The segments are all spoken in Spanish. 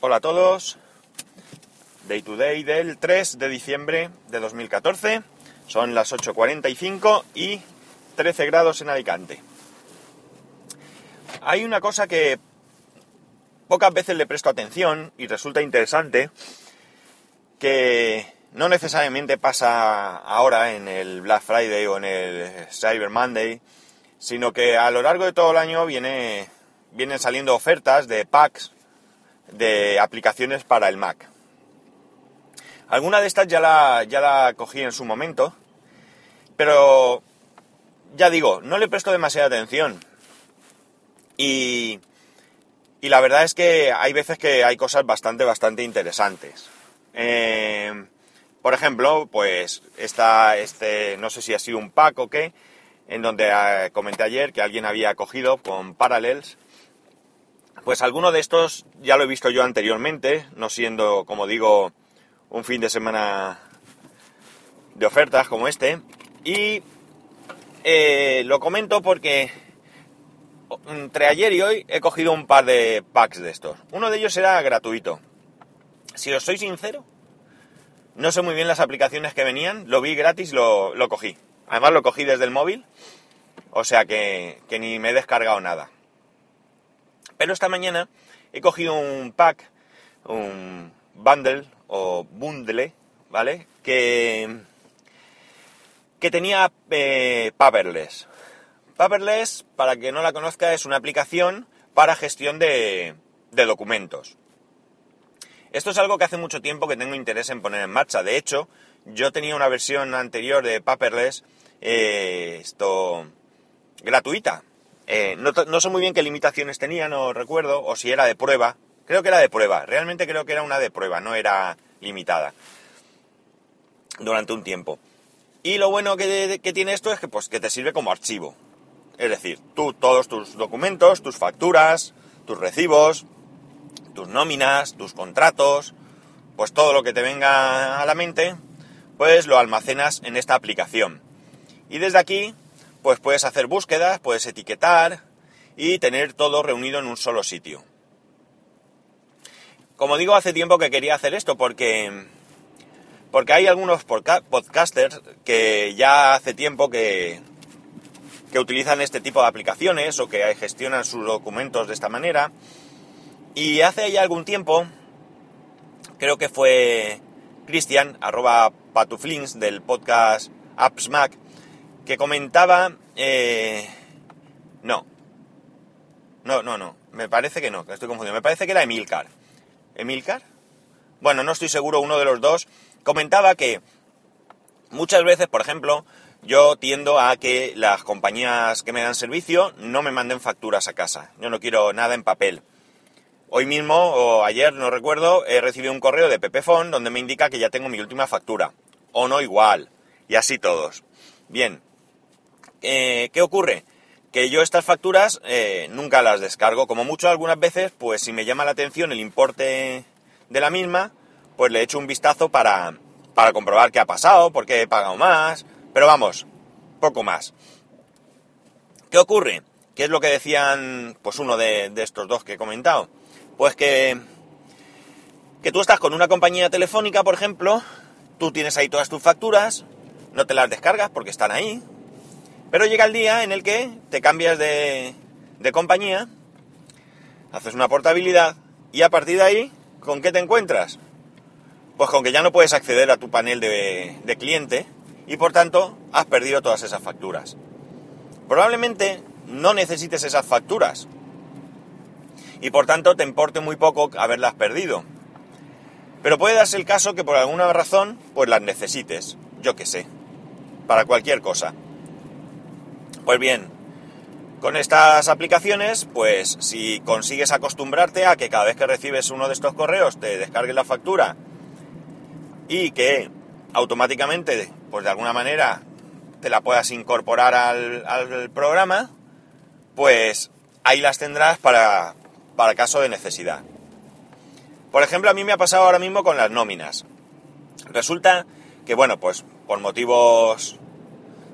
Hola a todos. Day to day del 3 de diciembre de 2014. Son las 8.45 y 13 grados en Alicante. Hay una cosa que pocas veces le presto atención y resulta interesante que no necesariamente pasa ahora en el Black Friday o en el Cyber Monday, sino que a lo largo de todo el año viene, vienen saliendo ofertas de packs de aplicaciones para el Mac. Alguna de estas ya la, ya la cogí en su momento, pero ya digo, no le presto demasiada atención. Y, y la verdad es que hay veces que hay cosas bastante, bastante interesantes. Eh, por ejemplo, pues está este, no sé si ha sido un pack o qué, en donde ah, comenté ayer que alguien había cogido con Parallels. Pues alguno de estos ya lo he visto yo anteriormente, no siendo, como digo, un fin de semana de ofertas como este. Y eh, lo comento porque entre ayer y hoy he cogido un par de packs de estos. Uno de ellos era gratuito. Si os soy sincero, no sé muy bien las aplicaciones que venían, lo vi gratis, lo, lo cogí. Además lo cogí desde el móvil, o sea que, que ni me he descargado nada. Pero esta mañana he cogido un pack, un bundle o bundle, ¿vale? Que, que tenía eh, Paperless. Paperless, para que no la conozca, es una aplicación para gestión de, de documentos. Esto es algo que hace mucho tiempo que tengo interés en poner en marcha. De hecho, yo tenía una versión anterior de Paperless, eh, esto, gratuita. Eh, no, no, sé muy bien qué limitaciones tenía, no recuerdo, o si era de prueba. Creo que era de prueba. Realmente creo que era una de prueba, no era limitada. Durante un tiempo. Y lo bueno que, que tiene esto es que, pues, que te sirve como archivo. Es decir, tú todos tus documentos, tus facturas, tus recibos, tus nóminas, tus contratos, pues todo lo que te venga a la mente, pues lo almacenas en esta aplicación. Y desde aquí, pues puedes hacer búsquedas, puedes etiquetar y tener todo reunido en un solo sitio. Como digo, hace tiempo que quería hacer esto porque porque hay algunos podcasters que ya hace tiempo que, que utilizan este tipo de aplicaciones o que gestionan sus documentos de esta manera y hace ya algún tiempo, creo que fue Cristian, arroba patuflins del podcast AppsMac, que comentaba... Eh, no. No, no, no. Me parece que no, estoy confundiendo. Me parece que era Emilcar. ¿Emilcar? Bueno, no estoy seguro, uno de los dos. Comentaba que muchas veces, por ejemplo, yo tiendo a que las compañías que me dan servicio no me manden facturas a casa. Yo no quiero nada en papel. Hoy mismo, o ayer, no recuerdo, he recibido un correo de Pepefon donde me indica que ya tengo mi última factura. O no igual. Y así todos. Bien. Eh, ¿Qué ocurre? Que yo estas facturas eh, nunca las descargo. Como mucho algunas veces, pues si me llama la atención el importe de la misma, pues le echo un vistazo para, para comprobar qué ha pasado, por qué he pagado más. Pero vamos, poco más. ¿Qué ocurre? ¿Qué es lo que decían pues uno de, de estos dos que he comentado? Pues que, que tú estás con una compañía telefónica, por ejemplo, tú tienes ahí todas tus facturas, no te las descargas porque están ahí, pero llega el día en el que te cambias de, compañía, haces una portabilidad y a partir de ahí, ¿con qué te encuentras? Pues con que ya no puedes acceder a tu panel de, de cliente y por tanto has perdido todas esas facturas. Probablemente no necesites esas facturas, y por tanto te importe muy poco haberlas perdido. Pero puede darse el caso que por alguna razón pues las necesites, yo que sé, para cualquier cosa. Pues bien, con estas aplicaciones, pues si consigues acostumbrarte a que cada vez que recibes uno de estos correos te descargue la factura y que automáticamente, pues de alguna manera, te la puedas incorporar al, al programa, pues ahí las tendrás para, para caso de necesidad. Por ejemplo, a mí me ha pasado ahora mismo con las nóminas. Resulta que, bueno, pues por motivos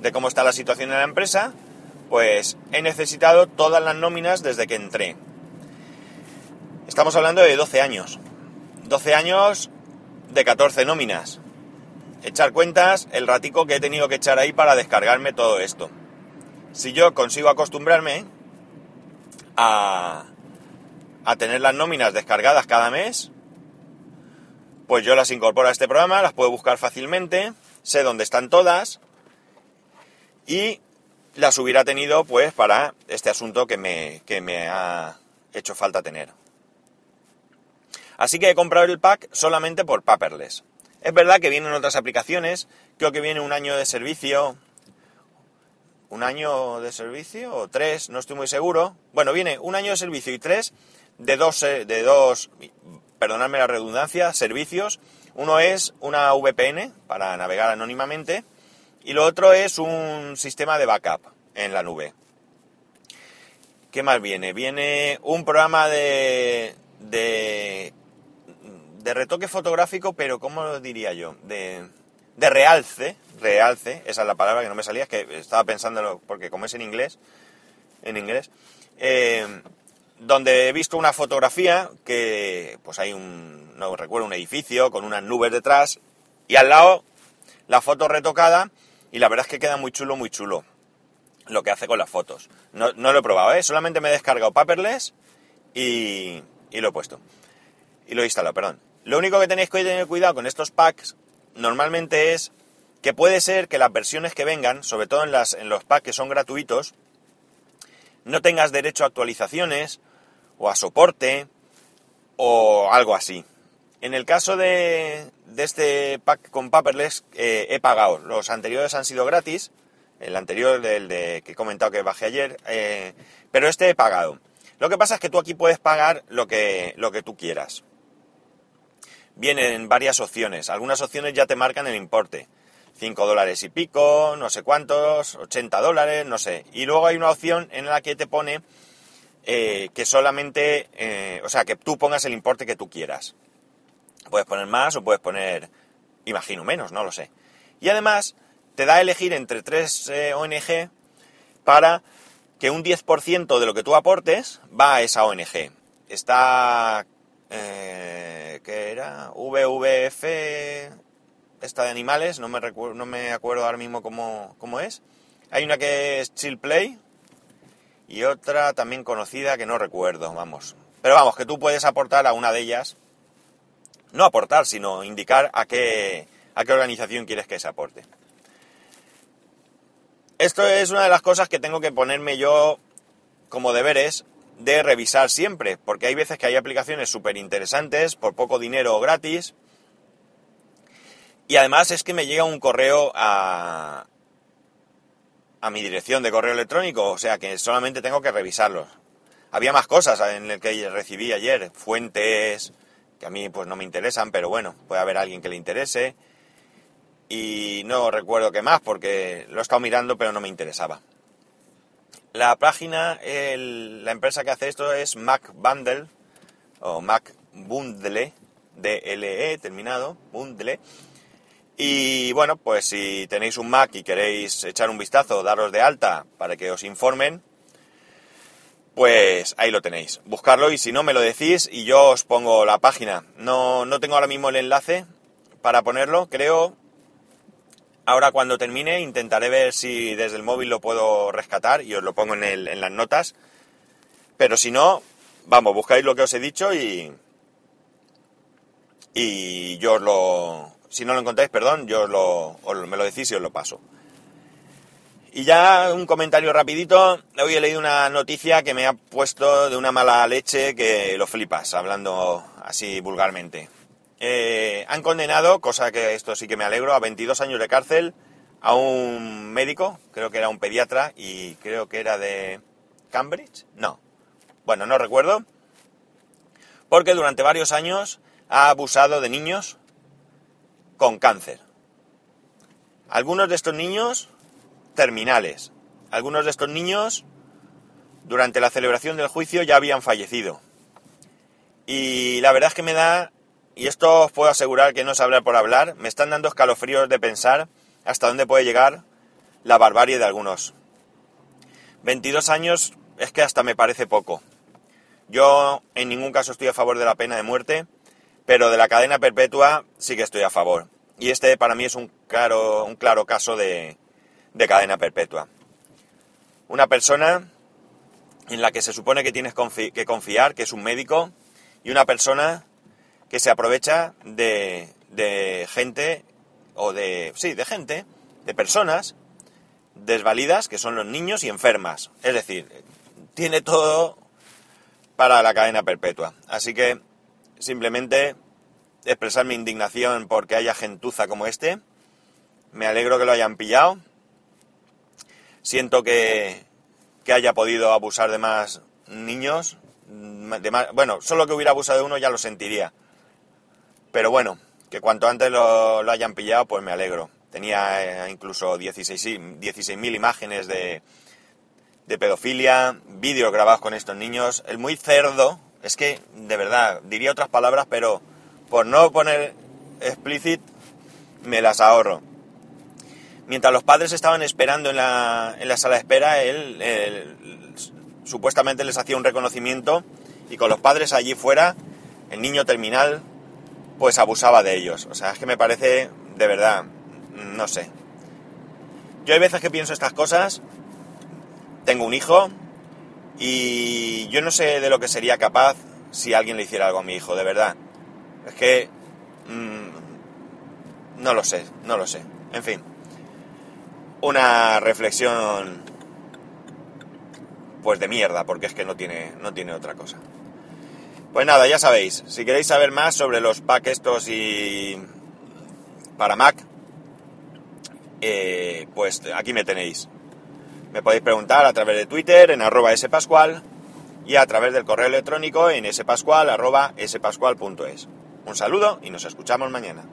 de cómo está la situación en la empresa, pues he necesitado todas las nóminas desde que entré. Estamos hablando de 12 años. 12 años de 14 nóminas. Echar cuentas, el ratico que he tenido que echar ahí para descargarme todo esto. Si yo consigo acostumbrarme a, a tener las nóminas descargadas cada mes, pues yo las incorporo a este programa, las puedo buscar fácilmente, sé dónde están todas y las hubiera tenido pues para este asunto que me, que me ha hecho falta tener. Así que he comprado el pack solamente por paperless. Es verdad que vienen otras aplicaciones, creo que viene un año de servicio, un año de servicio o tres, no estoy muy seguro. Bueno, viene un año de servicio y tres de dos, eh, de dos, perdonadme la redundancia, servicios. Uno es una VPN para navegar anónimamente y lo otro es un sistema de backup en la nube. ¿Qué más viene? Viene un programa de, de de retoque fotográfico, pero ¿cómo lo diría yo? De, de realce, realce, esa es la palabra que no me salía, es que estaba pensando, porque como es en inglés, en inglés, eh, donde he visto una fotografía que, pues hay un, no recuerdo, un edificio con unas nubes detrás y al lado la foto retocada y la verdad es que queda muy chulo, muy chulo lo que hace con las fotos. No, lo he probado, ¿eh? solamente me he descargado paperless y, y lo he puesto. Y lo he instalado, perdón. Lo único que tenéis que tener cuidado con estos packs normalmente es que puede ser que las versiones que vengan, sobre todo en, en los packs que son gratuitos, no tengas derecho a actualizaciones o a soporte o algo así. En el caso de, este pack con paperless eh, he pagado. Los anteriores han sido gratis. El anterior, del de, que he comentado que bajé ayer. Eh, pero este he pagado. Lo que pasa es que tú aquí puedes pagar lo que, lo que tú quieras vienen varias opciones. Algunas opciones ya te marcan el importe. 5 dólares y pico, no sé cuántos, 80 dólares, no sé. Y luego hay una opción en la que te pone eh, que solamente, o sea, que tú pongas el importe que tú quieras. Puedes poner más o puedes poner, imagino, menos, no lo sé. Y además te da a elegir entre tres eh, ONG para que un 10% de lo que tú aportes va a esa ONG. Está que era VVF, esta de animales, no me, no me acuerdo ahora mismo cómo, cómo es. Hay una que es Chill Play y otra también conocida que no recuerdo, vamos. Pero vamos, que tú puedes aportar a una de ellas, no aportar, sino indicar a qué, a qué organización quieres que se aporte. Esto es una de las cosas que tengo que ponerme yo como deberes de revisar siempre, porque hay veces que hay aplicaciones súper interesantes por poco dinero o gratis. Y además es que me llega un correo a, a mi dirección de correo electrónico, o sea que solamente tengo que revisarlos. Había más cosas en el que recibí ayer, fuentes que a mí pues no me interesan, pero bueno, puede haber alguien que le interese. Y no recuerdo qué más porque lo he estado mirando pero no me interesaba. La página, la empresa que hace esto es Mac Bundle o Mac Bundle, DLE terminado, Bundle. Y bueno, pues si tenéis un Mac y queréis echar un vistazo, daros de alta para que os informen, pues ahí lo tenéis. Buscarlo y si no me lo decís y yo os pongo la página. No, no tengo ahora mismo el enlace para ponerlo, creo Ahora cuando termine intentaré ver si desde el móvil lo puedo rescatar y os lo pongo en, las notas. Pero si no, vamos, buscáis lo que os he dicho y, y yo os lo... Si no lo encontráis, perdón, yo os lo, me lo decís y os lo paso. Y ya un comentario rapidito. Hoy he leído una noticia que me ha puesto de una mala leche que lo flipas, hablando así vulgarmente. Eh, han condenado, cosa que esto sí que me alegro, a 22 años de cárcel a un médico, creo que era un pediatra y creo que era de Cambridge, no, bueno, no recuerdo, porque durante varios años ha abusado de niños con cáncer. Algunos de estos niños terminales, algunos de estos niños durante la celebración del juicio ya habían fallecido. Y la verdad es que me da y esto os puedo asegurar que no es hablar por hablar, me están dando escalofríos de pensar hasta dónde puede llegar la barbarie de algunos. 22 años es que hasta me parece poco. Yo en ningún caso estoy a favor de la pena de muerte, Pero de la cadena perpetua sí que estoy a favor. Y este para mí es un claro, un claro caso de, de cadena perpetua. Una persona en la que se supone que tienes que confiar, que es un médico, y una persona que se aprovecha de, de gente, o de, sí, de gente, de personas desvalidas, que son los niños y enfermas. Es decir, tiene todo para la cadena perpetua. Así que simplemente expresar mi indignación porque haya gentuza como este. Me alegro que lo hayan pillado. Siento que, que haya podido abusar de más niños. De más, bueno, solo que hubiera abusado de uno ya lo sentiría. Pero bueno, que cuanto antes lo, lo hayan pillado, pues me alegro. Tenía eh, incluso 16.000 16 imágenes de, de pedofilia, vídeos grabados con estos niños. El muy cerdo, es que, de verdad, diría otras palabras, pero por no poner explícit, me las ahorro. Mientras los padres estaban esperando en la, en la sala de espera, él, supuestamente les hacía un reconocimiento y con los padres allí fuera, el niño terminal pues abusaba de ellos. O sea, es que me parece, de verdad, no sé. Yo hay veces que pienso estas cosas, tengo un hijo y yo no sé de lo que sería capaz si alguien le hiciera algo a mi hijo, de verdad. Es que... Mmm, no lo sé, no lo sé. En fin. Una reflexión... Pues de mierda, porque es que no tiene, no tiene otra cosa. Pues nada, ya sabéis, si queréis saber más sobre los packs estos y para Mac, eh, pues aquí me tenéis. Me podéis preguntar a través de Twitter en arroba spascual y a través del correo electrónico en spascual arroba. Un saludo y nos escuchamos mañana.